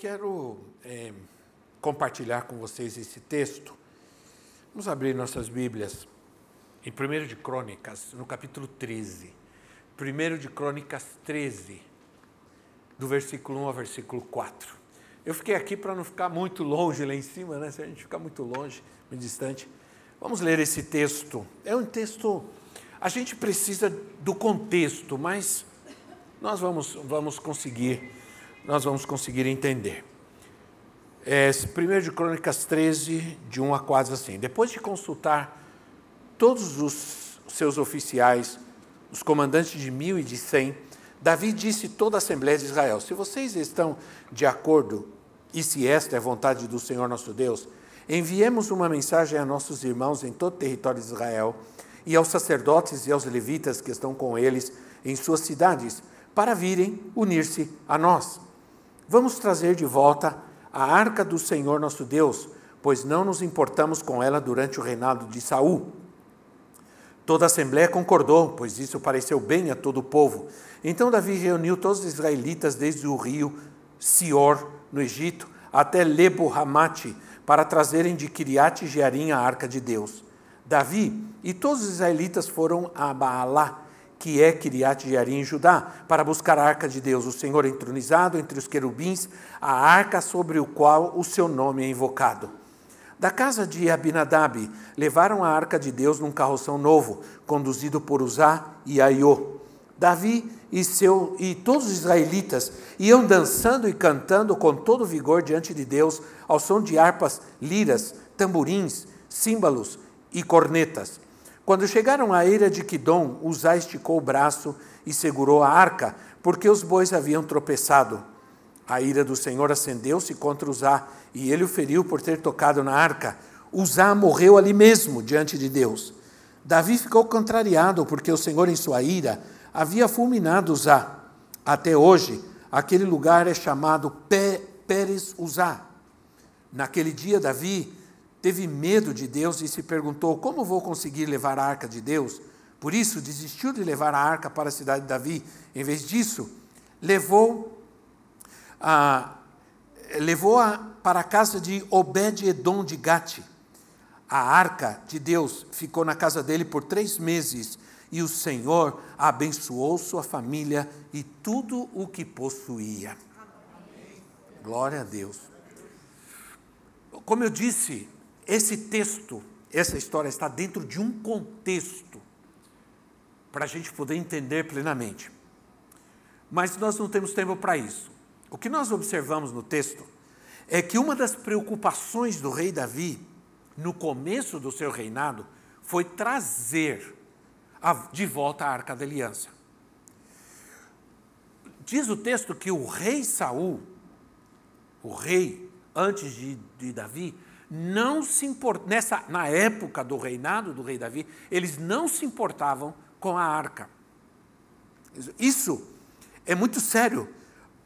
Quero é, compartilhar com vocês esse texto. Vamos abrir nossas Bíblias em 1 de Crônicas, no capítulo 13. 1 de Crônicas 13, do versículo 1 ao versículo 4. Eu fiquei aqui para não ficar muito longe lá em cima, né? Se a gente ficar muito longe, muito distante. Vamos ler esse texto. É um texto. A gente precisa do contexto, mas nós vamos, vamos conseguir, nós vamos conseguir entender. É, 1 de Crônicas 13, de 1 a 4, assim. Depois de consultar todos os seus oficiais, os comandantes de mil e de cem, Davi disse toda a Assembleia de Israel: Se vocês estão de acordo, e se esta é a vontade do Senhor nosso Deus, enviemos uma mensagem a nossos irmãos em todo o território de Israel, e aos sacerdotes e aos levitas que estão com eles em suas cidades, para virem unir-se a nós. Vamos trazer de volta a arca do Senhor nosso Deus, pois não nos importamos com ela durante o reinado de Saul. Toda a assembleia concordou, pois isso pareceu bem a todo o povo. Então Davi reuniu todos os israelitas desde o rio Sior, no Egito, até Lebo Hamate, para trazerem de Kiriat Jearim a arca de Deus. Davi e todos os israelitas foram a Baalá, que é Kiriat Jearim em Judá, para buscar a arca de Deus, o Senhor entronizado entre os querubins, a arca sobre o qual o seu nome é invocado. Da casa de Abinadab, levaram a arca de Deus num carroção novo, conduzido por Uzá e Aiô. Davi e, seu, e todos os israelitas iam dançando e cantando com todo vigor diante de Deus, ao som de harpas, liras, tamborins, símbolos e cornetas. Quando chegaram à eira de Quidom, Uzá esticou o braço e segurou a arca, porque os bois haviam tropeçado. A ira do Senhor acendeu-se contra Uzá, e ele o feriu por ter tocado na arca. Uzá morreu ali mesmo, diante de Deus. Davi ficou contrariado, porque o Senhor, em sua ira, havia fulminado Uzá. Até hoje, aquele lugar é chamado Pérez Uzá. Naquele dia, Davi teve medo de Deus e se perguntou: como vou conseguir levar a arca de Deus? Por isso, desistiu de levar a arca para a cidade de Davi. Em vez disso, levou a, levou-a para a casa de Obed-Edom de Gate. A arca de Deus ficou na casa dele por três meses e o Senhor abençoou sua família e tudo o que possuía. Glória a Deus. Como eu disse, esse texto, essa história está dentro de um contexto para a gente poder entender plenamente. Mas nós não temos tempo para isso. O que nós observamos no texto é que uma das preocupações do rei Davi, no começo do seu reinado, foi trazer de volta a arca da aliança. Diz o texto que o rei Saul, o rei antes de, de Davi, não se import, nessa na época do reinado do rei Davi, eles não se importavam com a arca. Isso é muito sério,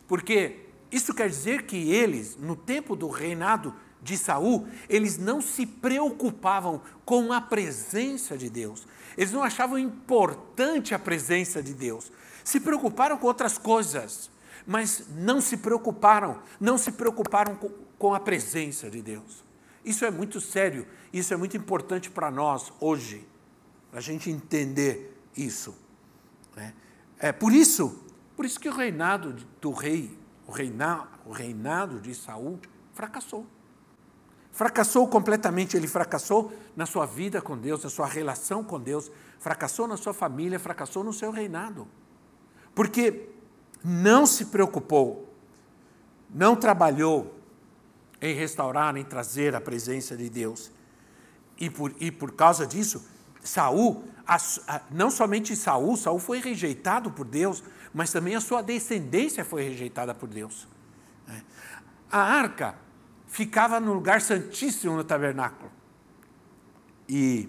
porque isso quer dizer que eles, no tempo do reinado de Saul, eles não se preocupavam com a presença de Deus. Eles não achavam importante a presença de Deus. Se preocuparam com outras coisas, mas não se preocuparam, não se preocuparam com, com a presença de Deus. Isso é muito sério, isso é muito importante para nós hoje, a gente entender isso. Né? É por isso, por isso que o reinado do rei, o o reinado de Saul fracassou. Fracassou completamente, ele fracassou na sua vida com Deus, na sua relação com Deus, fracassou na sua família, fracassou no seu reinado. Porque não se preocupou, não trabalhou em restaurar, em trazer a presença de Deus. E por, e por causa disso, Saul, a, a, não somente Saul, Saul foi rejeitado por Deus, mas também a sua descendência foi rejeitada por Deus. A arca ficava no lugar santíssimo no tabernáculo. E,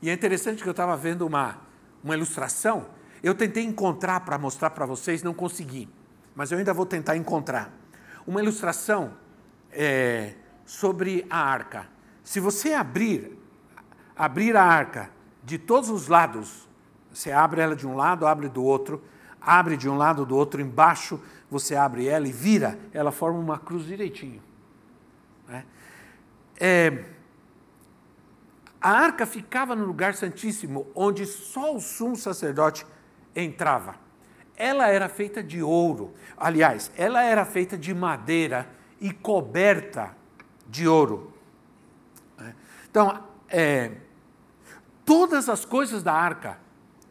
e é interessante que eu estava vendo uma, uma ilustração. Eu tentei encontrar para mostrar para vocês, não consegui, mas eu ainda vou tentar encontrar. Uma ilustração é, sobre a arca. Se você abrir, abrir a arca de todos os lados, você abre ela de um lado, abre do outro, abre de um lado do outro, embaixo você abre ela e vira, ela forma uma cruz direitinho. Né? É, a arca ficava no lugar santíssimo, onde só o sumo sacerdote entrava. Ela era feita de ouro, aliás, ela era feita de madeira e coberta de ouro. Né? Então, é, todas as coisas da arca,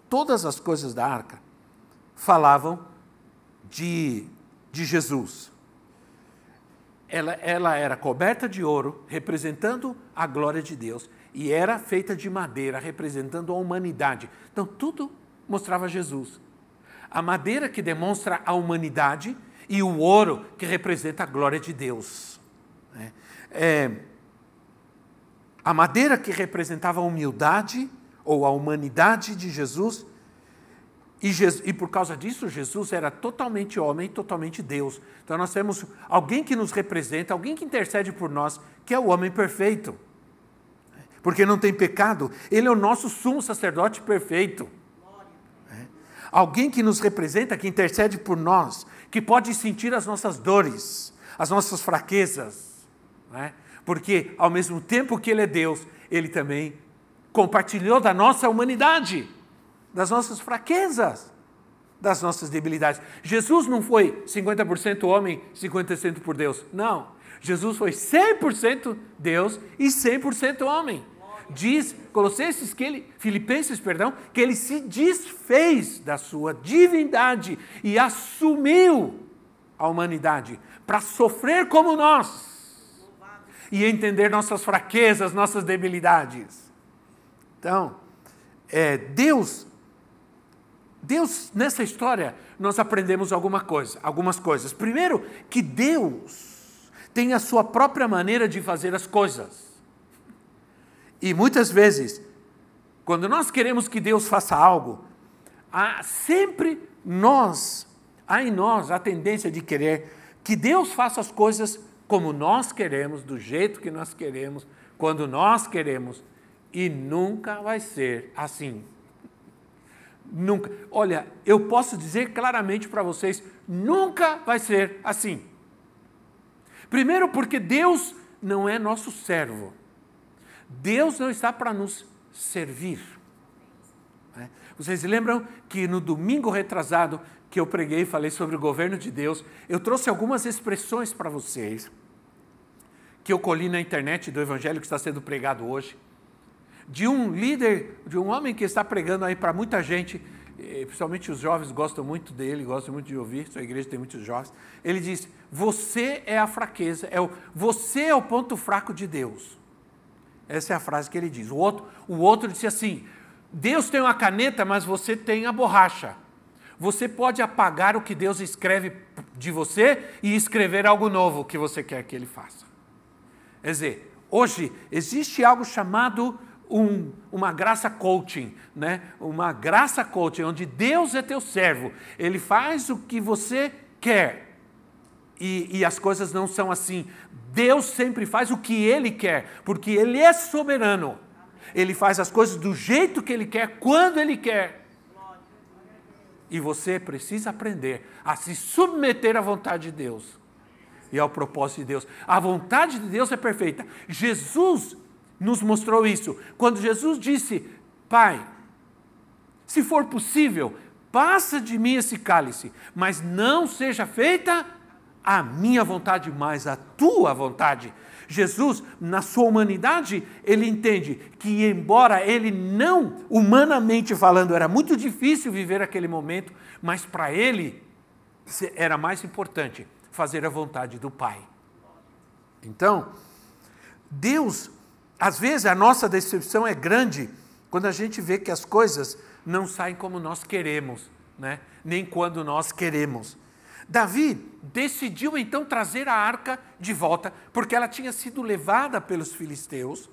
todas as coisas da arca, falavam de, de Jesus. Ela, ela era coberta de ouro, representando a glória de Deus, e era feita de madeira, representando a humanidade. Então, tudo mostrava Jesus. A madeira que demonstra a humanidade e o ouro que representa a glória de Deus. É, é a madeira que representava a humildade ou a humanidade de Jesus, e, Jesus, e, por causa disso, Jesus era totalmente homem e totalmente Deus. Então, nós temos alguém que nos representa, alguém que intercede por nós, que é o homem perfeito. Porque não tem pecado, ele é o nosso sumo sacerdote perfeito. Alguém que nos representa, que intercede por nós, que pode sentir as nossas dores, as nossas fraquezas. É? porque ao mesmo tempo que Ele é Deus, Ele também compartilhou da nossa humanidade, das nossas fraquezas, das nossas debilidades. Jesus não foi 50% homem, 50% por Deus. Não. Jesus foi 100% Deus e 100% homem. Diz Colossenses que ele, Filipenses, perdão, que ele se desfez da sua divindade e assumiu a humanidade para sofrer como nós e entender nossas fraquezas, nossas debilidades. Então, é, Deus, Deus, nessa história, nós aprendemos alguma coisa, algumas coisas. Primeiro, que Deus tem a sua própria maneira de fazer as coisas. E muitas vezes, quando nós queremos que Deus faça algo, há sempre nós, há em nós a tendência de querer que Deus faça as coisas como nós queremos, do jeito que nós queremos, quando nós queremos, e nunca vai ser assim. Nunca. Olha, eu posso dizer claramente para vocês: nunca vai ser assim. Primeiro, porque Deus não é nosso servo. Deus não está para nos servir. Né? Vocês lembram que no domingo retrasado que eu preguei e falei sobre o governo de Deus, eu trouxe algumas expressões para vocês que eu colhi na internet do evangelho que está sendo pregado hoje, de um líder, de um homem que está pregando aí para muita gente, principalmente os jovens gostam muito dele, gostam muito de ouvir, sua igreja tem muitos jovens. Ele diz: Você é a fraqueza, é o, você é o ponto fraco de Deus. Essa é a frase que ele diz. O outro, o outro disse assim: Deus tem uma caneta, mas você tem a borracha. Você pode apagar o que Deus escreve de você e escrever algo novo que você quer que Ele faça. Quer dizer, hoje existe algo chamado um, uma graça coaching, né? uma graça coaching, onde Deus é teu servo, Ele faz o que você quer. E, e as coisas não são assim. Deus sempre faz o que Ele quer, porque Ele é soberano. Ele faz as coisas do jeito que Ele quer, quando Ele quer. E você precisa aprender a se submeter à vontade de Deus e ao propósito de Deus. A vontade de Deus é perfeita. Jesus nos mostrou isso. Quando Jesus disse: Pai, se for possível, passa de mim esse cálice, mas não seja feita a minha vontade, mas a tua vontade. Jesus, na sua humanidade, ele entende que, embora ele não, humanamente falando, era muito difícil viver aquele momento, mas para ele era mais importante fazer a vontade do Pai. Então, Deus, às vezes a nossa decepção é grande quando a gente vê que as coisas não saem como nós queremos, né? nem quando nós queremos. Davi decidiu então trazer a arca de volta, porque ela tinha sido levada pelos filisteus.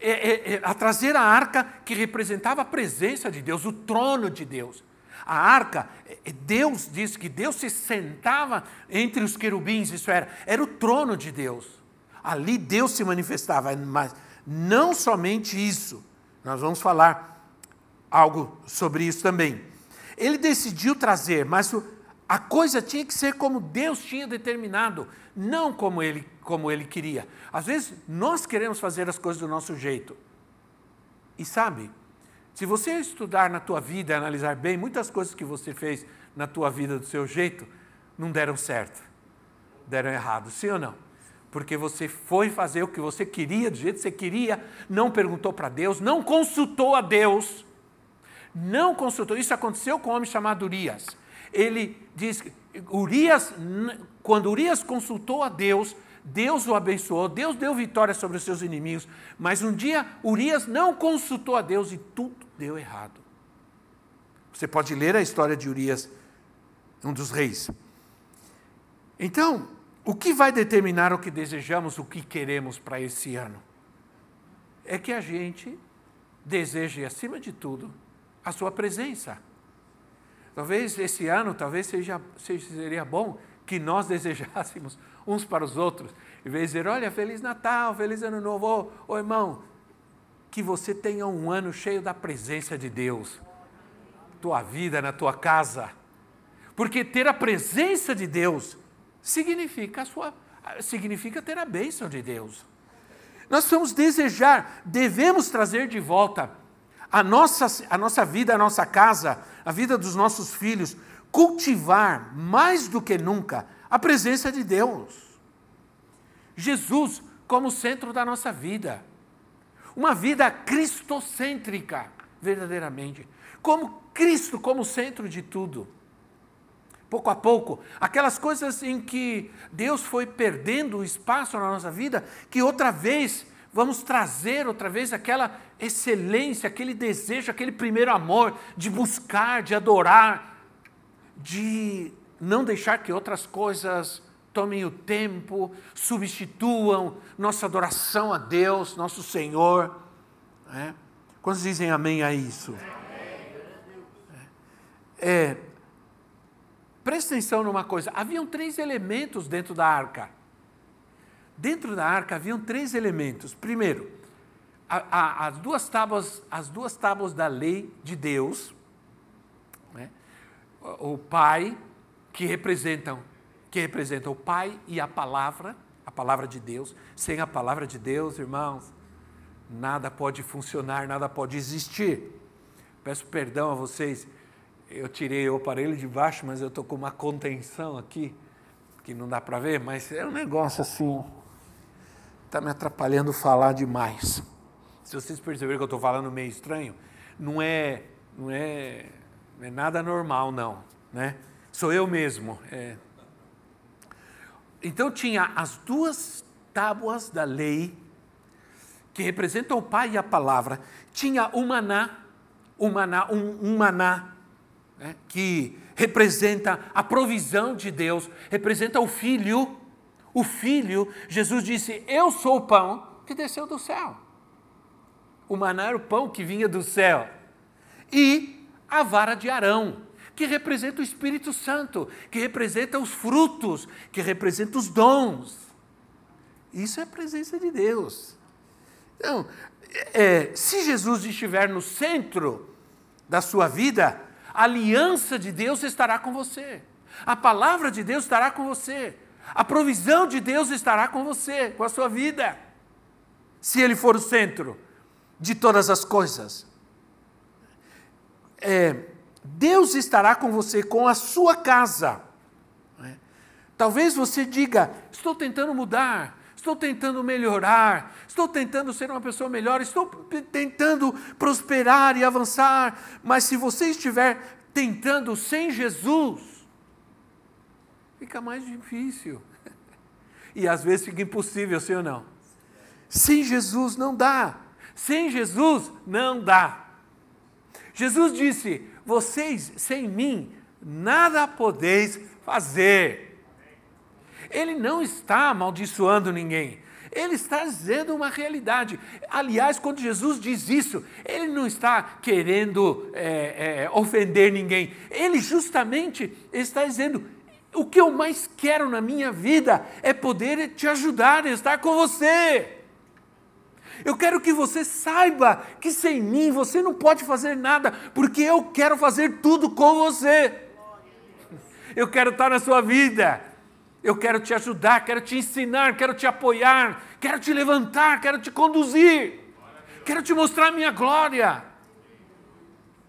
É, é, é, a trazer a arca que representava a presença de Deus, o trono de Deus. A arca, é, é, Deus diz que Deus se sentava entre os querubins, isso era, era o trono de Deus. Ali Deus se manifestava, mas não somente isso. Nós vamos falar algo sobre isso também. Ele decidiu trazer, mas a coisa tinha que ser como Deus tinha determinado, não como ele, como ele queria. Às vezes nós queremos fazer as coisas do nosso jeito. E sabe, se você estudar na tua vida analisar bem, muitas coisas que você fez na tua vida do seu jeito não deram certo, deram errado, sim ou não? Porque você foi fazer o que você queria, do jeito que você queria, não perguntou para Deus, não consultou a Deus, não consultou. Isso aconteceu com um homem chamado Urias. Ele diz que Urias, quando Urias consultou a Deus, Deus o abençoou, Deus deu vitória sobre os seus inimigos, mas um dia Urias não consultou a Deus e tudo deu errado. Você pode ler a história de Urias, um dos reis. Então, o que vai determinar o que desejamos, o que queremos para esse ano? É que a gente deseje, acima de tudo, a sua presença. Talvez esse ano, talvez seja, seria bom que nós desejássemos uns para os outros, em vez de dizer, olha, Feliz Natal, Feliz Ano Novo, ô, ô irmão, que você tenha um ano cheio da presença de Deus, tua vida, na tua casa, porque ter a presença de Deus significa, a sua, significa ter a bênção de Deus. Nós vamos desejar, devemos trazer de volta a nossa, a nossa vida, a nossa casa, a vida dos nossos filhos, cultivar mais do que nunca a presença de Deus. Jesus como centro da nossa vida. Uma vida cristocêntrica, verdadeiramente. Como Cristo como centro de tudo. Pouco a pouco, aquelas coisas em que Deus foi perdendo o espaço na nossa vida, que outra vez vamos trazer outra vez aquela excelência, aquele desejo, aquele primeiro amor de buscar, de adorar, de não deixar que outras coisas tomem o tempo, substituam nossa adoração a Deus, nosso Senhor. É? Quantos dizem amém a isso? É, presta atenção numa coisa: haviam três elementos dentro da arca. Dentro da arca haviam três elementos. Primeiro, a, a, as, duas tábuas, as duas tábuas da lei de Deus, né? o Pai, que representam, que representam o Pai e a palavra, a palavra de Deus. Sem a palavra de Deus, irmãos, nada pode funcionar, nada pode existir. Peço perdão a vocês, eu tirei o aparelho de baixo, mas eu estou com uma contenção aqui, que não dá para ver, mas é um negócio assim, está me atrapalhando falar demais. Se vocês perceberem que eu estou falando meio estranho, não é, não é, não é nada normal, não. Né? Sou eu mesmo. É. Então tinha as duas tábuas da lei, que representam o Pai e a palavra. Tinha o maná, o maná um, um maná, né, que representa a provisão de Deus, representa o Filho o Filho, Jesus disse: Eu sou o pão que desceu do céu. O maná era o pão que vinha do céu. E a vara de Arão, que representa o Espírito Santo, que representa os frutos, que representa os dons. Isso é a presença de Deus. Então, é, se Jesus estiver no centro da sua vida, a aliança de Deus estará com você. A palavra de Deus estará com você. A provisão de Deus estará com você, com a sua vida, se Ele for o centro de todas as coisas. É, Deus estará com você, com a sua casa. É? Talvez você diga: estou tentando mudar, estou tentando melhorar, estou tentando ser uma pessoa melhor, estou tentando prosperar e avançar, mas se você estiver tentando sem Jesus, fica mais difícil. E às vezes fica impossível, sim ou não? Sem Jesus não dá. Sem Jesus não dá. Jesus disse: vocês sem mim nada podeis fazer. Ele não está amaldiçoando ninguém. Ele está dizendo uma realidade. Aliás, quando Jesus diz isso, ele não está querendo é, é, ofender ninguém. Ele justamente está dizendo: o que eu mais quero na minha vida é poder te ajudar, estar com você. Eu quero que você saiba que sem mim você não pode fazer nada, porque eu quero fazer tudo com você. Eu quero estar na sua vida. Eu quero te ajudar, quero te ensinar, quero te apoiar, quero te levantar, quero te conduzir, quero te mostrar a minha glória.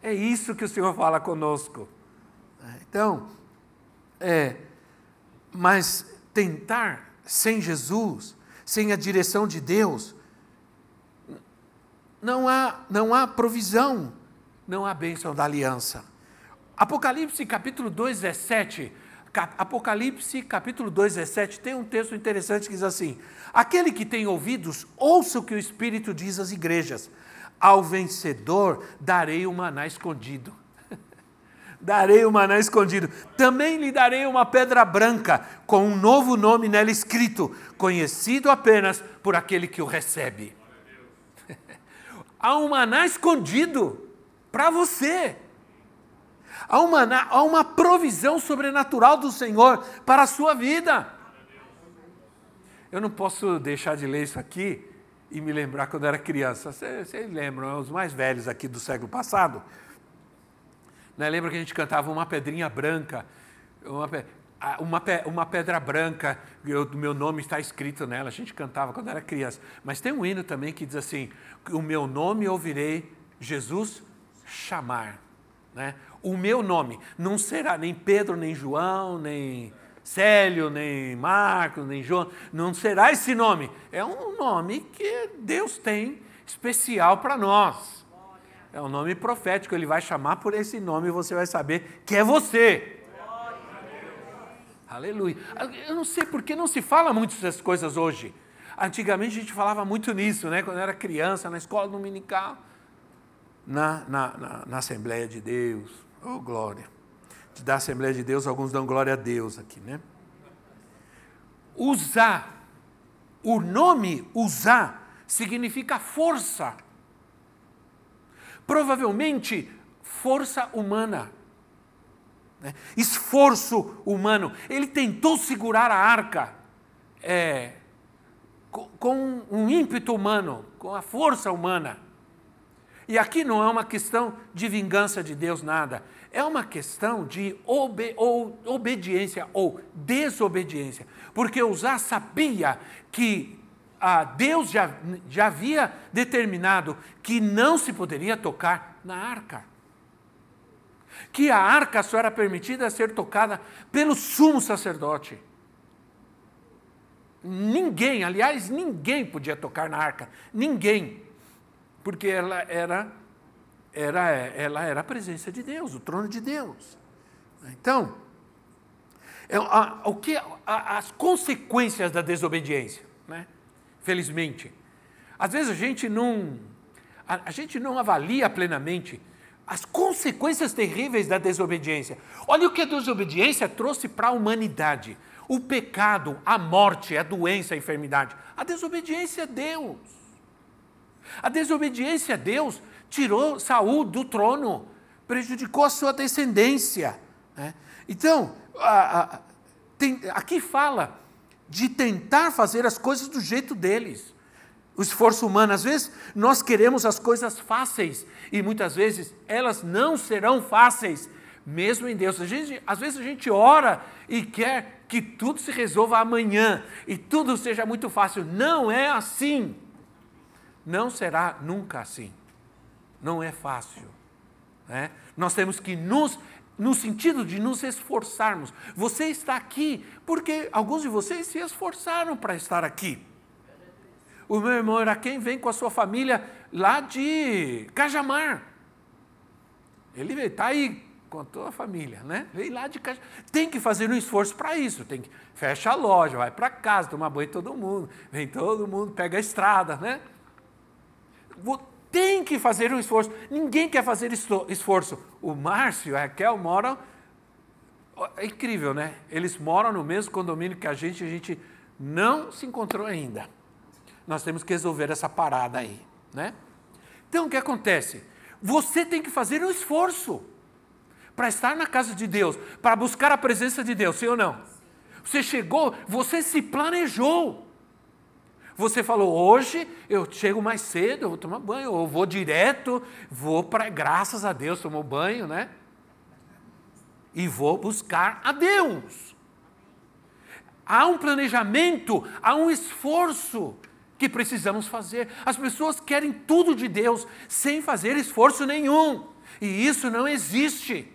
É isso que o Senhor fala conosco. Então, é, mas tentar sem Jesus, sem a direção de Deus, não há, não há provisão, não há bênção da aliança. Apocalipse capítulo 2, 17. Apocalipse capítulo 2, 17 tem um texto interessante que diz assim: Aquele que tem ouvidos, ouça o que o Espírito diz às igrejas. Ao vencedor darei o maná escondido. Darei o maná escondido. Também lhe darei uma pedra branca, com um novo nome nela escrito, conhecido apenas por aquele que o recebe há um maná escondido para você. Há uma, há uma provisão sobrenatural do Senhor para a sua vida. Eu não posso deixar de ler isso aqui e me lembrar quando era criança. Vocês lembram, os mais velhos aqui do século passado? Né? Lembra que a gente cantava uma pedrinha branca? Uma, uma, uma pedra branca, o meu nome está escrito nela, a gente cantava quando era criança. Mas tem um hino também que diz assim: O meu nome ouvirei Jesus chamar. Né? O meu nome não será nem Pedro, nem João, nem Célio, nem Marcos, nem João, não será esse nome. É um nome que Deus tem especial para nós. É um nome profético, ele vai chamar por esse nome e você vai saber que é você. Aleluia. Eu não sei por que não se fala muito dessas coisas hoje. Antigamente a gente falava muito nisso, né? quando era criança, na escola dominical, na, na, na, na Assembleia de Deus. Oh, glória. De dar Assembleia de Deus, alguns dão glória a Deus aqui, né? Usar. O nome usar significa força. Provavelmente força humana né? esforço humano. Ele tentou segurar a arca é, com, um ímpeto humano, com a força humana. E aqui não é uma questão de vingança de Deus, nada. É uma questão de obe, ou, obediência ou desobediência. Porque Usar sabia que ah, Deus já, já havia determinado que não se poderia tocar na arca que a arca só era permitida ser tocada pelo sumo sacerdote. Ninguém, aliás, ninguém podia tocar na arca, ninguém, porque ela era, era, ela era a presença de Deus, o trono de Deus. Então, é, o que, as consequências da desobediência, né? Felizmente. Às vezes a gente não, a, a gente não avalia plenamente as consequências terríveis da desobediência. Olha o que a desobediência trouxe para a humanidade: o pecado, a morte, a doença, a enfermidade. A desobediência a Deus. A desobediência a Deus tirou Saul do trono, prejudicou a sua descendência. Né? Então, a, a, tem, aqui fala de tentar fazer as coisas do jeito deles o esforço humano. Às vezes nós queremos as coisas fáceis e muitas vezes elas não serão fáceis, mesmo em Deus. Gente, às vezes a gente ora e quer que tudo se resolva amanhã e tudo seja muito fácil. Não é assim. Não será nunca assim. Não é fácil. Né? Nós temos que nos no sentido de nos esforçarmos. Você está aqui porque alguns de vocês se esforçaram para estar aqui. O meu irmão era quem vem com a sua família lá de Cajamar. Ele está aí com a tua família, né? Vem lá de Cajamar. Tem que fazer um esforço para isso. Tem que fecha a loja, vai para casa, toma banho todo mundo, vem todo mundo, pega a estrada, né? Tem que fazer um esforço. Ninguém quer fazer esforço. O Márcio e a Raquel moram É incrível, né? Eles moram no mesmo condomínio que a gente, a gente não se encontrou ainda. Nós temos que resolver essa parada aí, né? Então o que acontece? Você tem que fazer um esforço para estar na casa de Deus, para buscar a presença de Deus, sim ou não? Você chegou, você se planejou. Você falou, hoje eu chego mais cedo, eu vou tomar banho, ou vou direto, vou para, graças a Deus, tomou banho, né? E vou buscar a Deus. Há um planejamento, há um esforço que precisamos fazer. As pessoas querem tudo de Deus sem fazer esforço nenhum. E isso não existe.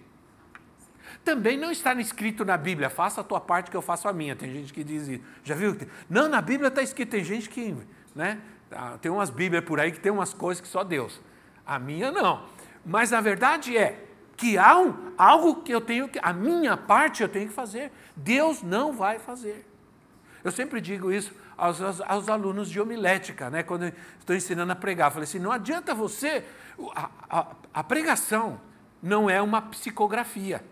Também não está escrito na Bíblia, faça a tua parte que eu faço a minha. Tem gente que diz isso. Já viu? Não, na Bíblia está escrito, tem gente que, né? Ah, tem umas Bíblias por aí que tem umas coisas que só Deus. A minha não. Mas a verdade é que há um, algo que eu tenho que, a minha parte eu tenho que fazer. Deus não vai fazer. Eu sempre digo isso aos, aos, aos alunos de homilética, né? quando estou ensinando a pregar. Falei assim: não adianta você. A, a, a pregação não é uma psicografia.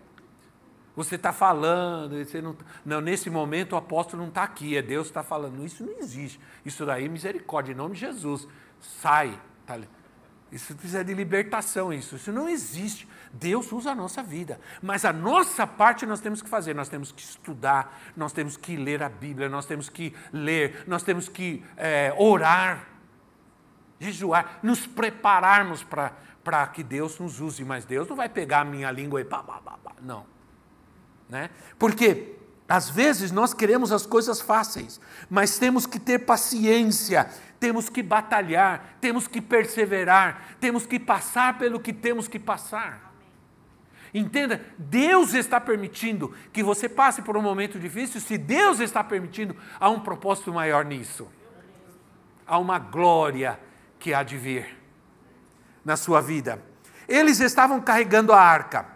Você está falando, você não, não, nesse momento o apóstolo não está aqui, é Deus que está falando. Isso não existe. Isso daí é misericórdia, em nome de Jesus. Sai. Tá? Isso precisa de libertação, isso. Isso não existe. Deus usa a nossa vida. Mas a nossa parte nós temos que fazer. Nós temos que estudar, nós temos que ler a Bíblia, nós temos que ler, nós temos que é, orar, jejuar, nos prepararmos para que Deus nos use. Mas Deus não vai pegar a minha língua e pá, pá, pá, pá. Não. Né? Porque às vezes nós queremos as coisas fáceis, mas temos que ter paciência, temos que batalhar, temos que perseverar, temos que passar pelo que temos que passar. Entenda, Deus está permitindo que você passe por um momento difícil, se Deus está permitindo, há um propósito maior nisso. Há uma glória que há de vir na sua vida. Eles estavam carregando a arca.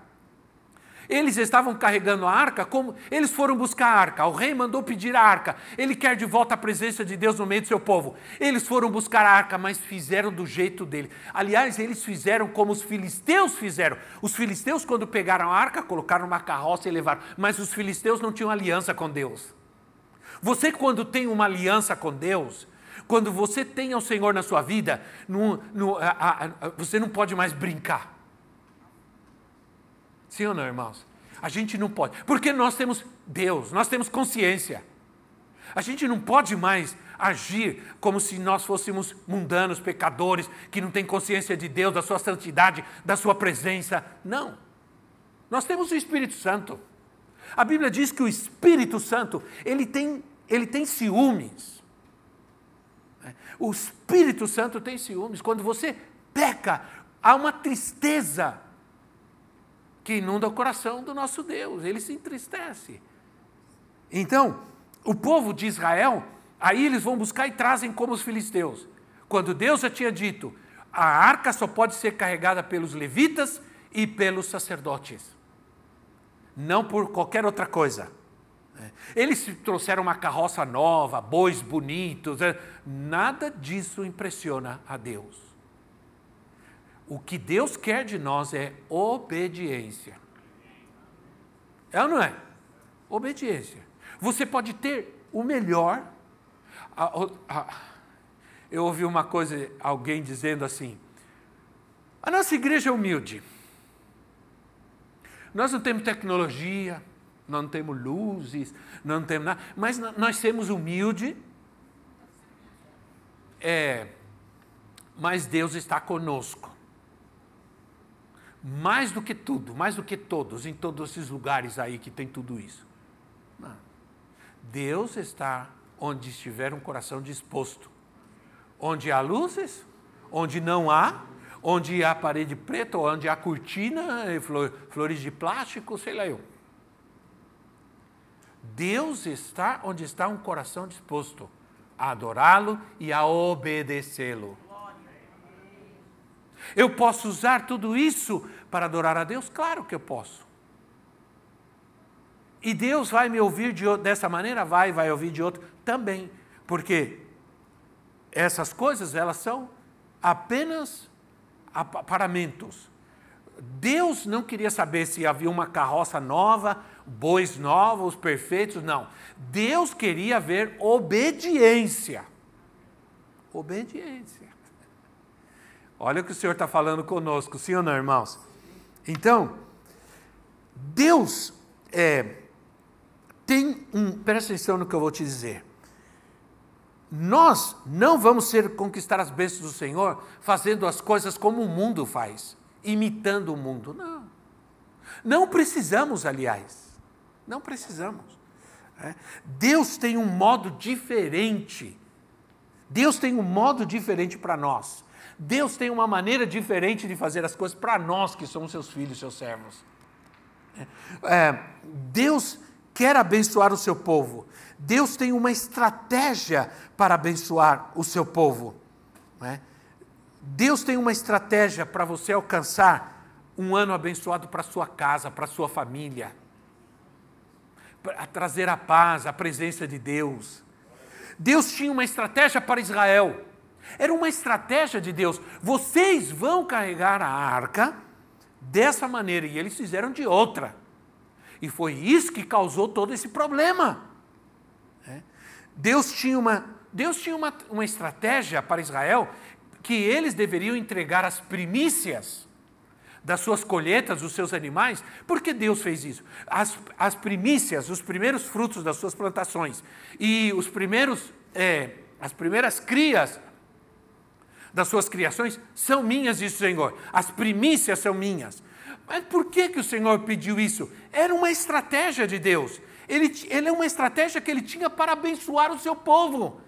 Eles estavam carregando a arca, como eles foram buscar a arca. O rei mandou pedir a arca. Ele quer de volta a presença de Deus no meio do seu povo. Eles foram buscar a arca, mas fizeram do jeito dele. Aliás, eles fizeram como os filisteus fizeram. Os filisteus, quando pegaram a arca, colocaram uma carroça e levaram. Mas os filisteus não tinham aliança com Deus. Você, quando tem uma aliança com Deus, quando você tem o Senhor na sua vida, a, a, você não pode mais brincar. Sim ou não, irmãos? A gente não pode, porque nós temos Deus, nós temos consciência. A gente não pode mais agir como se nós fôssemos mundanos, pecadores, que não têm consciência de Deus, da sua santidade, da sua presença. Não. Nós temos o Espírito Santo. A Bíblia diz que o Espírito Santo, ele tem, ele tem ciúmes. O Espírito Santo tem ciúmes. Quando você peca, há uma tristeza que inunda o coração do nosso Deus, ele se entristece. Então, o povo de Israel, aí eles vão buscar e trazem como os filisteus. Quando Deus já tinha dito, a arca só pode ser carregada pelos levitas e pelos sacerdotes, não por qualquer outra coisa. Eles trouxeram uma carroça nova, bois bonitos, é, nada disso impressiona a Deus. O que Deus quer de nós é obediência. É ou não é? Obediência. Você pode ter o melhor. Eu ouvi uma coisa, alguém dizendo assim: a nossa igreja é humilde. Nós não temos tecnologia, não temos luzes, não temos nada, mas nós temos humilde. É, mas Deus está conosco mais do que tudo, mais do que todos, em todos esses lugares aí que tem tudo isso. Não. Deus está onde estiver um coração disposto. Onde há luzes, onde não há, onde há parede preta, onde há cortina, flores de plástico, sei lá eu. Deus está onde está um coração disposto a adorá-lo e a obedecê-lo. Eu posso usar tudo isso para adorar a Deus? Claro que eu posso. E Deus vai me ouvir de, dessa maneira? Vai, vai ouvir de outra também. Porque essas coisas, elas são apenas aparamentos. Deus não queria saber se havia uma carroça nova, bois novos, perfeitos, não. Deus queria ver obediência. Obediência. Olha o que o Senhor está falando conosco, sim ou não, irmãos? Então, Deus é, tem um. Presta atenção no que eu vou te dizer. Nós não vamos ser conquistar as bênçãos do Senhor fazendo as coisas como o mundo faz, imitando o mundo. Não. Não precisamos, aliás. Não precisamos. É. Deus tem um modo diferente. Deus tem um modo diferente para nós. Deus tem uma maneira diferente de fazer as coisas para nós que somos seus filhos, seus servos. É, Deus quer abençoar o seu povo. Deus tem uma estratégia para abençoar o seu povo. É? Deus tem uma estratégia para você alcançar um ano abençoado para sua casa, para sua família, para trazer a paz, a presença de Deus. Deus tinha uma estratégia para Israel. Era uma estratégia de Deus. Vocês vão carregar a arca dessa maneira, e eles fizeram de outra. E foi isso que causou todo esse problema. É. Deus tinha, uma, Deus tinha uma, uma estratégia para Israel que eles deveriam entregar as primícias das suas colheitas, dos seus animais. Por que Deus fez isso? As, as primícias, os primeiros frutos das suas plantações e os primeiros, é, as primeiras crias das suas criações são minhas, diz o Senhor. As primícias são minhas. Mas por que, que o Senhor pediu isso? Era uma estratégia de Deus. Ele, ele é uma estratégia que ele tinha para abençoar o seu povo.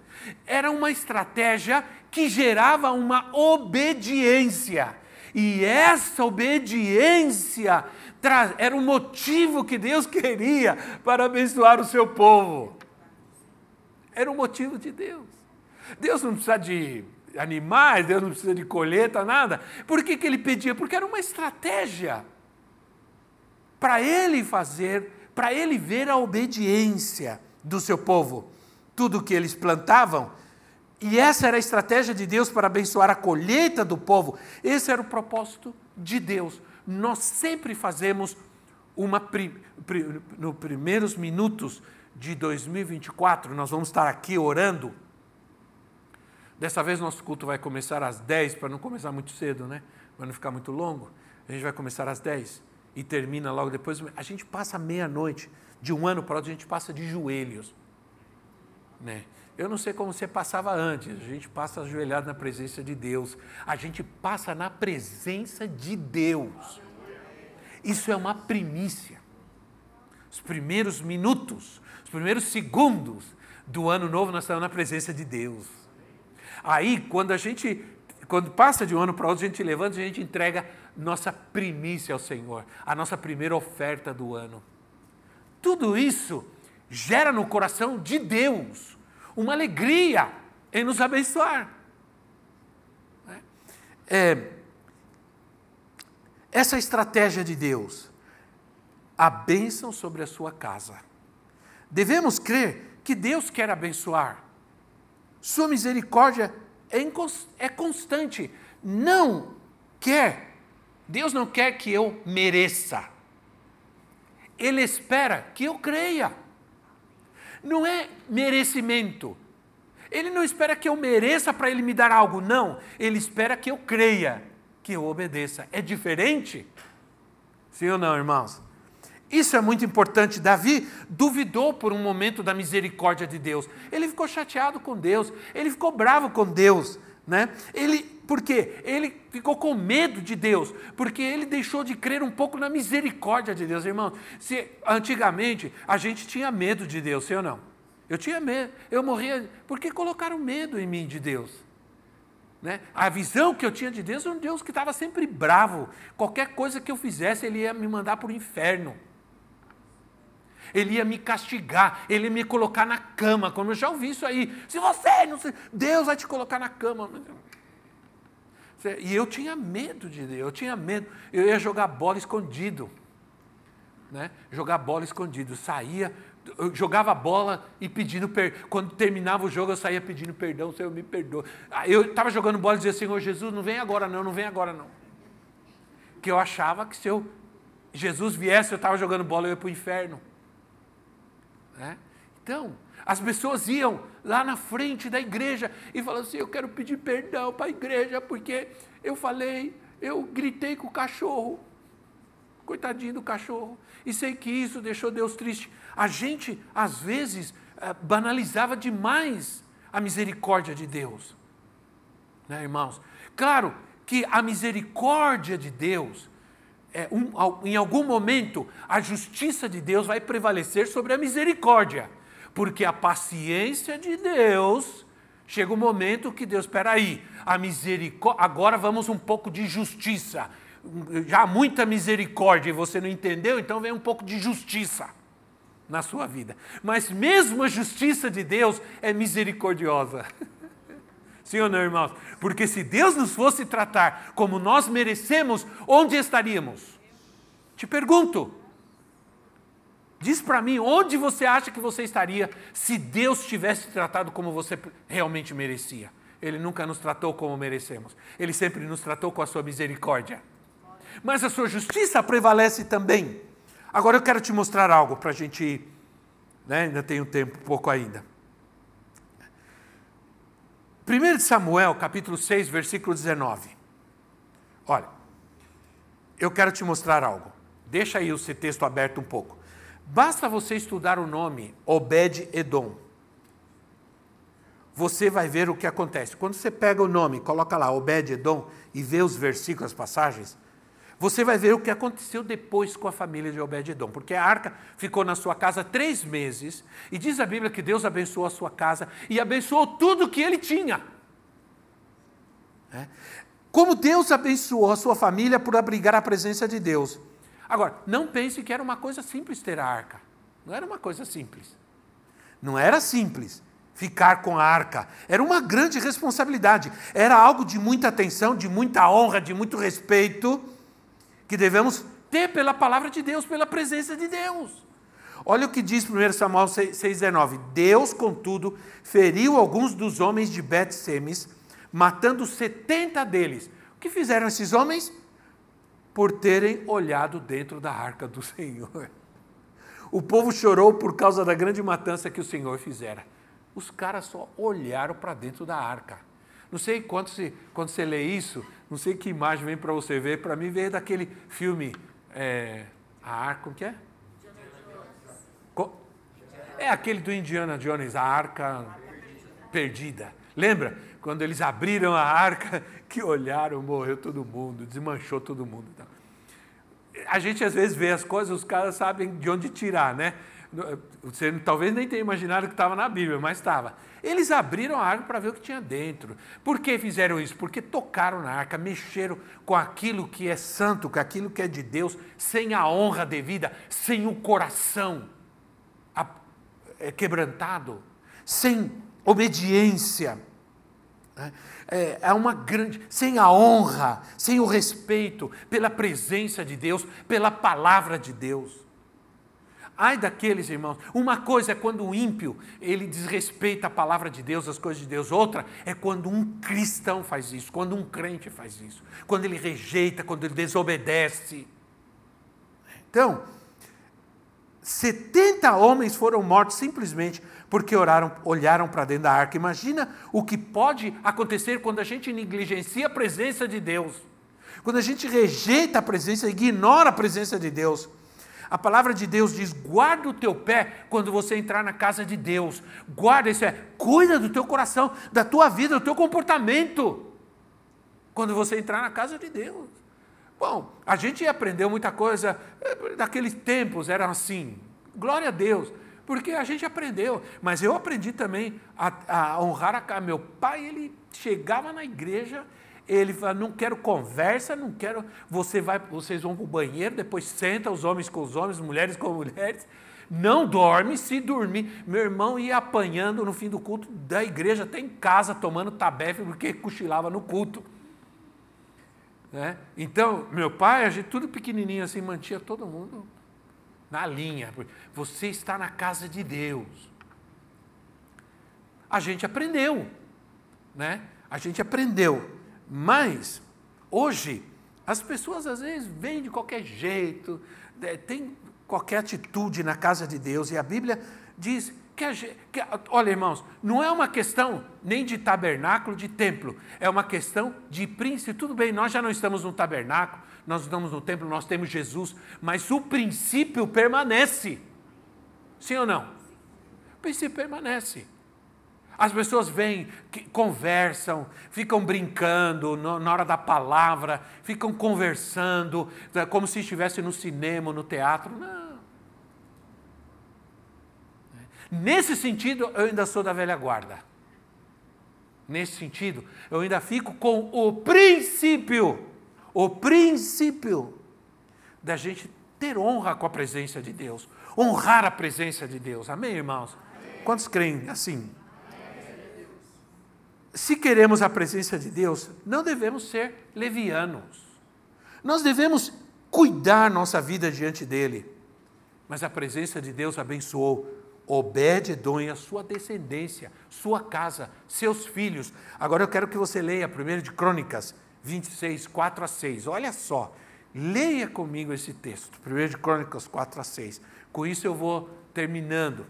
Era uma estratégia que gerava uma obediência. E essa obediência era o motivo que Deus queria para abençoar o seu povo. Era o motivo de Deus. Deus não precisa de animais, Deus não precisa de colheita, nada. Por que, que ele pedia? Porque era uma estratégia para ele fazer, para ele ver a obediência do seu povo. Tudo que eles plantavam, e essa era a estratégia de Deus para abençoar a colheita do povo. Esse era o propósito de Deus. Nós sempre fazemos uma. No primeiros minutos de 2024, nós vamos estar aqui orando Dessa vez nosso culto vai começar às 10, para não começar muito cedo, né? Para não ficar muito longo. A gente vai começar às 10 e termina logo depois. A gente passa meia-noite, de um ano para outro, a gente passa de joelhos. Né? Eu não sei como você passava antes, a gente passa ajoelhado na presença de Deus. A gente passa na presença de Deus. Isso é uma primícia. Os primeiros minutos, os primeiros segundos do ano novo, nós estamos na presença de Deus. Aí, quando a gente, quando passa de um ano para outro, a gente levanta e a gente entrega nossa primícia ao Senhor, a nossa primeira oferta do ano. Tudo isso gera no coração de Deus uma alegria em nos abençoar. É, essa estratégia de Deus, a bênção sobre a sua casa. Devemos crer que Deus quer abençoar sua misericórdia é, é constante. Não quer, Deus não quer que eu mereça. Ele espera que eu creia. Não é merecimento. Ele não espera que eu mereça para ele me dar algo, não. Ele espera que eu creia, que eu obedeça. É diferente? Sim ou não, irmãos? Isso é muito importante. Davi duvidou por um momento da misericórdia de Deus. Ele ficou chateado com Deus, ele ficou bravo com Deus, né? Ele, por quê? Ele ficou com medo de Deus, porque ele deixou de crer um pouco na misericórdia de Deus, irmão. Se antigamente a gente tinha medo de Deus, sim ou não? Eu tinha medo, eu morria, porque colocaram medo em mim de Deus. Né? A visão que eu tinha de Deus era um Deus que estava sempre bravo. Qualquer coisa que eu fizesse, ele ia me mandar para o inferno ele ia me castigar, ele ia me colocar na cama, como eu já ouvi isso aí. Se você não sei, Deus vai te colocar na cama. E eu tinha medo de Deus, eu tinha medo. Eu ia jogar bola escondido. Né? Jogar bola escondido. Saía, eu jogava bola e pedindo perdão. Quando terminava o jogo, eu saía pedindo perdão, Senhor, me perdoa. Eu estava jogando bola e dizia, Senhor Jesus, não vem agora não, não vem agora não. que eu achava que se eu, Jesus viesse, eu estava jogando bola, eu ia para o inferno. Né? Então, as pessoas iam lá na frente da igreja e falavam assim: Eu quero pedir perdão para a igreja porque eu falei, eu gritei com o cachorro, coitadinho do cachorro, e sei que isso deixou Deus triste. A gente, às vezes, eh, banalizava demais a misericórdia de Deus, né, irmãos? Claro que a misericórdia de Deus, é, um, em algum momento, a justiça de Deus vai prevalecer sobre a misericórdia, porque a paciência de Deus chega um momento que Deus, espera aí, a misericórdia, agora vamos um pouco de justiça. Já há muita misericórdia e você não entendeu, então vem um pouco de justiça na sua vida. Mas mesmo a justiça de Deus é misericordiosa. Sim ou não, irmãos? Porque se Deus nos fosse tratar como nós merecemos, onde estaríamos? Te pergunto. Diz para mim, onde você acha que você estaria se Deus tivesse tratado como você realmente merecia? Ele nunca nos tratou como merecemos. Ele sempre nos tratou com a sua misericórdia. Mas a sua justiça prevalece também. Agora eu quero te mostrar algo para a gente. Né? Ainda tenho tempo, pouco ainda. 1 Samuel, capítulo 6, versículo 19. Olha, eu quero te mostrar algo. Deixa aí esse texto aberto um pouco. Basta você estudar o nome Obed-Edom. Você vai ver o que acontece. Quando você pega o nome, coloca lá Obed-Edom e vê os versículos, as passagens, você vai ver o que aconteceu depois com a família de Obed-Edom, porque a arca ficou na sua casa três meses, e diz a Bíblia que Deus abençoou a sua casa e abençoou tudo que ele tinha. É. Como Deus abençoou a sua família por abrigar a presença de Deus. Agora, não pense que era uma coisa simples ter a arca. Não era uma coisa simples. Não era simples ficar com a arca. Era uma grande responsabilidade. Era algo de muita atenção, de muita honra, de muito respeito que devemos ter pela palavra de Deus, pela presença de Deus. Olha o que diz 1 Samuel 6,19. Deus, contudo, feriu alguns dos homens de Bet-Semes, matando 70 deles. O que fizeram esses homens? Por terem olhado dentro da arca do Senhor. O povo chorou por causa da grande matança que o Senhor fizera. Os caras só olharam para dentro da arca. Não sei quando você, quando você lê isso, não sei que imagem vem para você ver. Para mim veio daquele filme é, A Arca, como que é? É aquele do Indiana Jones, A Arca Perdida. Lembra? Quando eles abriram a arca, que olharam, morreu todo mundo, desmanchou todo mundo. A gente às vezes vê as coisas, os caras sabem de onde tirar, né? Você talvez nem tenha imaginado que estava na Bíblia, mas estava. Eles abriram a arca para ver o que tinha dentro. Por que fizeram isso? Porque tocaram na arca, mexeram com aquilo que é santo, com aquilo que é de Deus, sem a honra devida, sem o coração é, quebrantado, sem obediência. Né? É, é uma grande, sem a honra, sem o respeito pela presença de Deus, pela palavra de Deus. Ai daqueles irmãos. Uma coisa é quando o ímpio, ele desrespeita a palavra de Deus, as coisas de Deus. Outra é quando um cristão faz isso, quando um crente faz isso. Quando ele rejeita, quando ele desobedece. Então, 70 homens foram mortos simplesmente porque oraram, olharam para dentro da arca. Imagina o que pode acontecer quando a gente negligencia a presença de Deus. Quando a gente rejeita a presença, ignora a presença de Deus. A palavra de Deus diz: guarda o teu pé quando você entrar na casa de Deus. Guarda isso é, cuida do teu coração, da tua vida, do teu comportamento. Quando você entrar na casa de Deus. Bom, a gente aprendeu muita coisa, eh, naqueles tempos era assim. Glória a Deus, porque a gente aprendeu. Mas eu aprendi também a, a honrar a meu pai. Ele chegava na igreja ele fala, não quero conversa, não quero. Você vai, vocês vão para o banheiro, depois senta os homens com os homens, mulheres com mulheres. Não dorme, se dormir. Meu irmão ia apanhando no fim do culto da igreja, até em casa, tomando tabefe, porque cochilava no culto. Né? Então, meu pai, a gente tudo pequenininho assim, mantinha todo mundo na linha. Você está na casa de Deus. A gente aprendeu, né? A gente aprendeu. Mas, hoje, As pessoas às vezes vêm de qualquer jeito, é, tem qualquer atitude na casa de Deus, e a Bíblia diz que, a, que olha irmãos, não é uma questão nem de tabernáculo, de templo, é uma questão de princípio. Tudo bem, nós já não estamos no tabernáculo, nós estamos no templo, nós temos Jesus, mas o princípio permanece. Sim ou não? O princípio permanece. As pessoas vêm, conversam, ficam brincando na hora da palavra, ficam conversando, é como se estivesse no cinema, no teatro. Não. Nesse sentido, eu ainda sou da velha guarda. Nesse sentido, eu ainda fico com o princípio, o princípio da gente ter honra com a presença de Deus, honrar a presença de Deus. Amém, irmãos? Quantos creem assim? Se queremos a presença de Deus, não devemos ser levianos. Nós devemos cuidar nossa vida diante dele. Mas a presença de Deus abençoou Obed-edom e a sua descendência, sua casa, seus filhos. Agora eu quero que você leia 1 de Crônicas 26, 4 a 6. Olha só, leia comigo esse texto, 1 de Crônicas 4 a 6. Com isso eu vou terminando.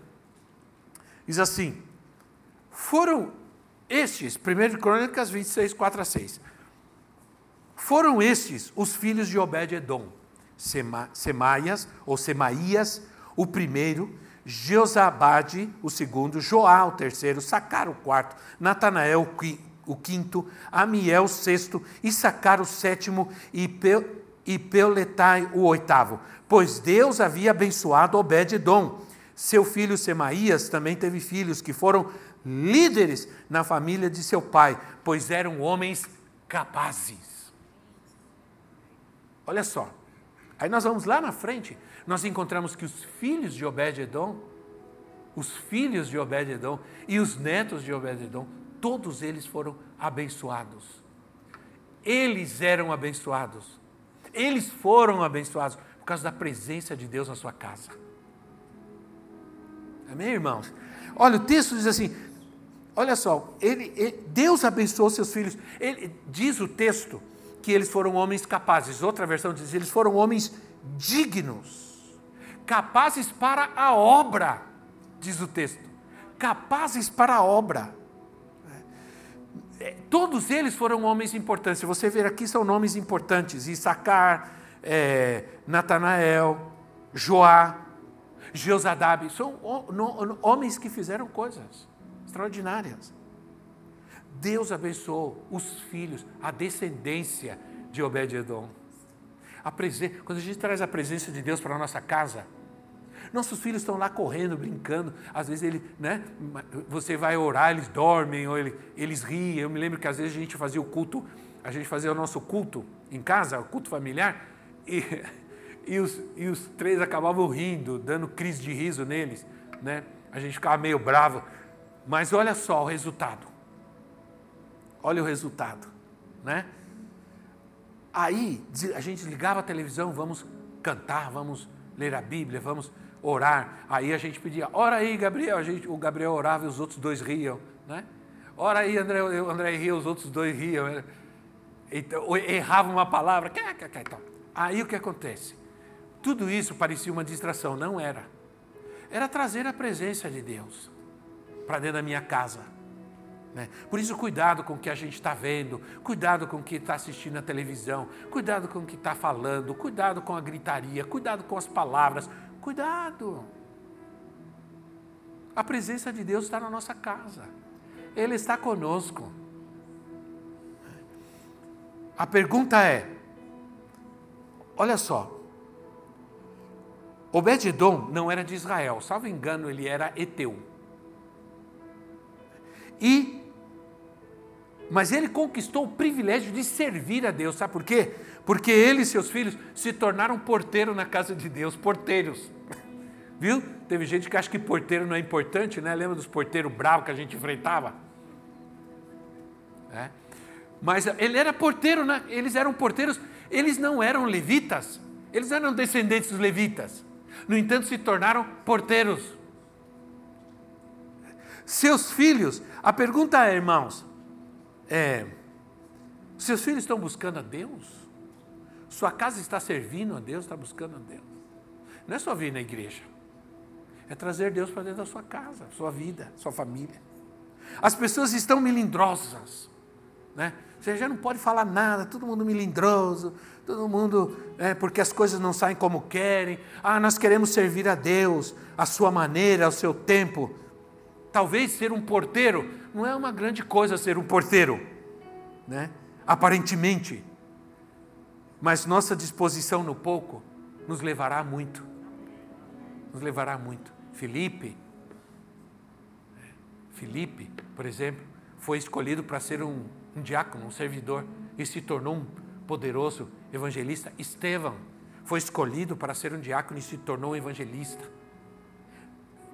Diz assim: Foram estes, 1 Crônicas 26, 4 a 6. Foram estes os filhos de Obed-Edom: Sema, Semaias, ou Semaías, o primeiro, Jeozabade, o segundo, Joá, o terceiro, Sacar, o quarto, Natanael, o quinto, Amiel, o sexto, Issacar, o sétimo, e, Pe, e Peuletai, o oitavo. Pois Deus havia abençoado Obed-Edom. Seu filho Semaías também teve filhos que foram líderes na família de seu pai, pois eram homens capazes. Olha só, aí nós vamos lá na frente, nós encontramos que os filhos de Obed-Edom, os filhos de Obed-Edom e os netos de Obed-Edom, todos eles foram abençoados. Eles eram abençoados. Eles foram abençoados por causa da presença de Deus na sua casa. Amém, irmãos? Olha, o texto diz assim: Olha só, ele, ele, Deus abençoou seus filhos. Ele, diz o texto que eles foram homens capazes. Outra versão diz: eles foram homens dignos, capazes para a obra, diz o texto. Capazes para a obra. É, todos eles foram homens importantes. Você ver aqui são nomes importantes: Issacar, é, Natanael, Joá, Jeozadab. São homens que fizeram coisas extraordinárias. Deus abençoou os filhos, a descendência de Obed-Edom. Quando a gente traz a presença de Deus para a nossa casa, nossos filhos estão lá correndo, brincando. Às vezes ele, né, você vai orar, eles dormem, ou ele, eles riem. Eu me lembro que às vezes a gente fazia o culto, a gente fazia o nosso culto em casa, o culto familiar, e, e, os, e os três acabavam rindo, dando crise de riso neles. Né? A gente ficava meio bravo. Mas olha só o resultado. Olha o resultado, né? Aí a gente ligava a televisão, vamos cantar, vamos ler a Bíblia, vamos orar. Aí a gente pedia, ora aí, Gabriel. A gente, o Gabriel orava e os outros dois riam, né? Ora aí, André, o André ria, os outros dois riam. Então, errava uma palavra. Então. Aí o que acontece? Tudo isso parecia uma distração, não era. Era trazer a presença de Deus para dentro da minha casa. Né? Por isso, cuidado com o que a gente está vendo, cuidado com o que está assistindo na televisão, cuidado com o que está falando, cuidado com a gritaria, cuidado com as palavras, cuidado. A presença de Deus está na nossa casa, Ele está conosco. A pergunta é: olha só, Obed-Edom não era de Israel, salvo engano, ele era Eteu. E mas ele conquistou o privilégio de servir a Deus, sabe por quê? Porque ele e seus filhos se tornaram porteiro na casa de Deus, porteiros. Viu? Teve gente que acha que porteiro não é importante, né? Lembra dos porteiros bravos que a gente enfrentava? É. Mas ele era porteiro, né? eles eram porteiros, eles não eram levitas, eles eram descendentes dos levitas. No entanto, se tornaram porteiros. Seus filhos a pergunta é, irmãos, é, seus filhos estão buscando a Deus? Sua casa está servindo a Deus, está buscando a Deus. Não é só vir na igreja. É trazer Deus para dentro da sua casa, sua vida, sua família. As pessoas estão melindrosas. Né? Você já não pode falar nada, todo mundo melindroso, todo mundo, é, porque as coisas não saem como querem. Ah, nós queremos servir a Deus, a sua maneira, ao seu tempo. Talvez ser um porteiro não é uma grande coisa ser um porteiro, né? aparentemente. Mas nossa disposição no pouco nos levará muito. Nos levará muito. Felipe, Felipe, por exemplo, foi escolhido para ser um, um diácono, um servidor, e se tornou um poderoso evangelista. Estevão foi escolhido para ser um diácono e se tornou um evangelista.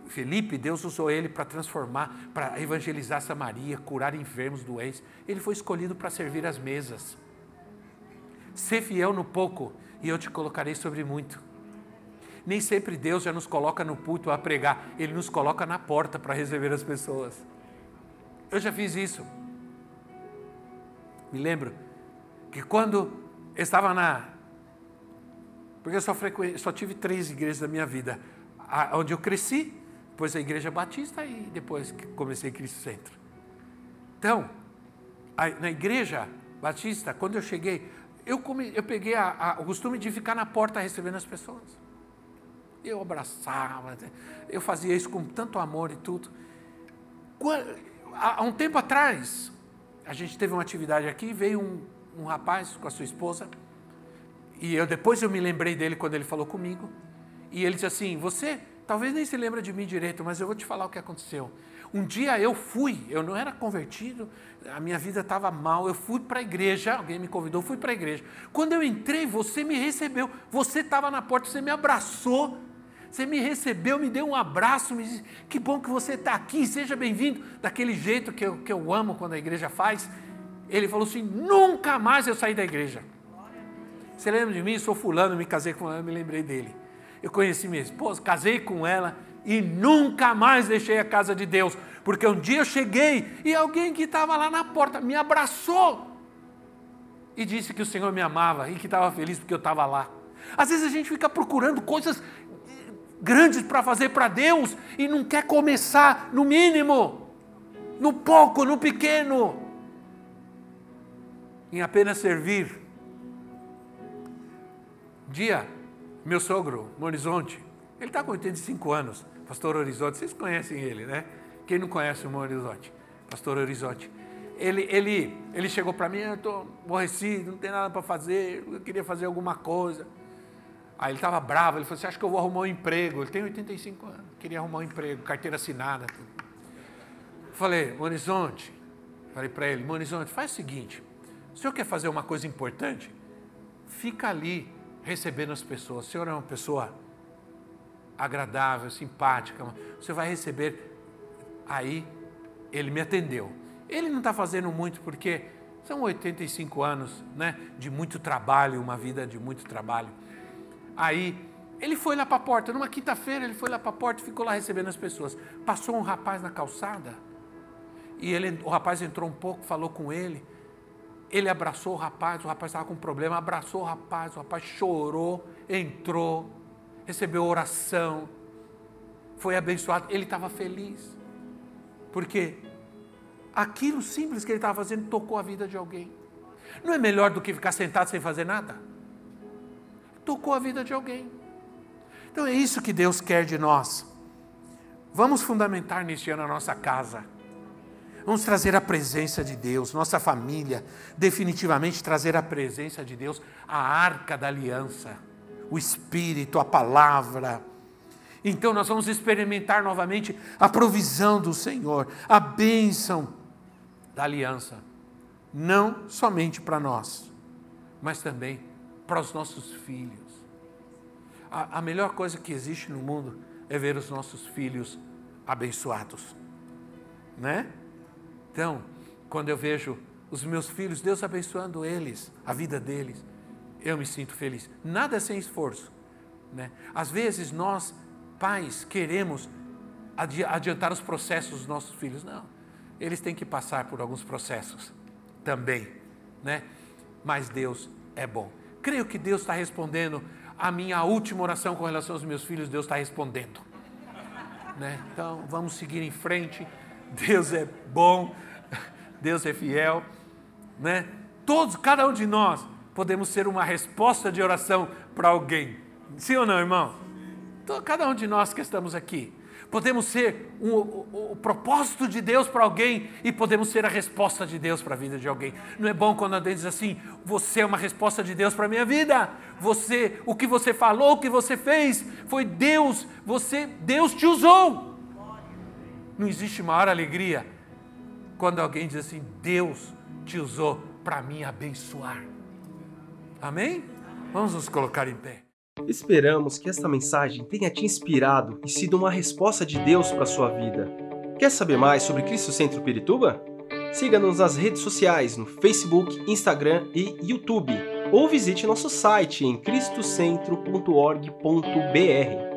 Felipe, Deus usou ele para transformar, para evangelizar Samaria, curar enfermos, doentes. Ele foi escolhido para servir as mesas. Ser fiel no pouco e eu te colocarei sobre muito. Nem sempre Deus já nos coloca no púlpito a pregar, Ele nos coloca na porta para receber as pessoas. Eu já fiz isso. Me lembro que quando estava na. Porque eu só, frequ... só tive três igrejas da minha vida. A, onde eu cresci, depois a Igreja Batista e depois comecei Cristo Centro. Então, na Igreja Batista, quando eu cheguei, eu, come, eu peguei a, a, o costume de ficar na porta recebendo as pessoas. Eu abraçava, eu fazia isso com tanto amor e tudo. Há um tempo atrás, a gente teve uma atividade aqui, veio um, um rapaz com a sua esposa, e eu depois eu me lembrei dele quando ele falou comigo, e ele disse assim: Você talvez nem se lembra de mim direito, mas eu vou te falar o que aconteceu. Um dia eu fui, eu não era convertido, a minha vida estava mal, eu fui para a igreja, alguém me convidou, fui para a igreja. Quando eu entrei, você me recebeu, você estava na porta, você me abraçou, você me recebeu, me deu um abraço, me disse, que bom que você está aqui, seja bem-vindo, daquele jeito que eu, que eu amo quando a igreja faz. Ele falou assim: nunca mais eu saí da igreja. Você lembra de mim? Sou fulano, me casei com ela, me lembrei dele. Eu conheci minha esposa, casei com ela e nunca mais deixei a casa de Deus, porque um dia eu cheguei e alguém que estava lá na porta me abraçou e disse que o Senhor me amava e que estava feliz porque eu estava lá. Às vezes a gente fica procurando coisas grandes para fazer para Deus e não quer começar no mínimo, no pouco, no pequeno, em apenas servir. Dia, meu sogro, no Horizonte, ele está com 85 anos, pastor Horizonte, vocês conhecem ele, né? Quem não conhece o Horizonte? Pastor Horizonte. Ele, ele, ele chegou para mim, eu estou aborrecido, não tem nada para fazer, eu queria fazer alguma coisa. Aí ele estava bravo, ele falou: Você acha que eu vou arrumar um emprego? Ele tem 85 anos, queria arrumar um emprego, carteira assinada. Falei: Monizonte, falei para ele: Monizonte, faz o seguinte: o senhor quer fazer uma coisa importante? Fica ali recebendo as pessoas. O senhor é uma pessoa agradável, simpática, você vai receber. Aí ele me atendeu. Ele não está fazendo muito porque são 85 anos né, de muito trabalho, uma vida de muito trabalho. Aí ele foi lá para a porta, numa quinta-feira ele foi lá para a porta e ficou lá recebendo as pessoas. Passou um rapaz na calçada e ele, o rapaz entrou um pouco, falou com ele. Ele abraçou o rapaz, o rapaz estava com problema, abraçou o rapaz, o rapaz chorou, entrou, recebeu oração, foi abençoado. Ele estava feliz, porque aquilo simples que ele estava fazendo tocou a vida de alguém. Não é melhor do que ficar sentado sem fazer nada? tocou a vida de alguém. Então é isso que Deus quer de nós. Vamos fundamentar neste ano a nossa casa. Vamos trazer a presença de Deus, nossa família, definitivamente trazer a presença de Deus, a arca da aliança, o Espírito, a palavra. Então nós vamos experimentar novamente a provisão do Senhor, a bênção da aliança, não somente para nós, mas também para os nossos filhos. A, a melhor coisa que existe no mundo é ver os nossos filhos abençoados, né? Então, quando eu vejo os meus filhos, Deus abençoando eles, a vida deles, eu me sinto feliz. Nada sem esforço, né? Às vezes nós, pais, queremos adiantar os processos dos nossos filhos. Não, eles têm que passar por alguns processos também, né? Mas Deus é bom. creio que Deus está respondendo a minha última oração com relação aos meus filhos, Deus está respondendo. Né? Então vamos seguir em frente. Deus é bom, Deus é fiel, né? Todos, cada um de nós podemos ser uma resposta de oração para alguém. Sim ou não, irmão? Então, cada um de nós que estamos aqui podemos ser um, o, o, propósito de Deus para alguém e podemos ser a resposta de Deus para a vida de alguém. Não é bom quando alguém diz assim: você é uma resposta de Deus para a minha vida. Você, o que você falou, o que você fez, foi Deus. Você, Deus te usou. Não existe maior alegria quando alguém diz assim: Deus te usou para me abençoar. Amém? Vamos nos colocar em pé. Esperamos que esta mensagem tenha te inspirado e sido uma resposta de Deus para a sua vida. Quer saber mais sobre Cristo Centro Pirituba? Siga-nos nas redes sociais no Facebook, Instagram e YouTube, ou visite nosso site em cristocentro.org.br.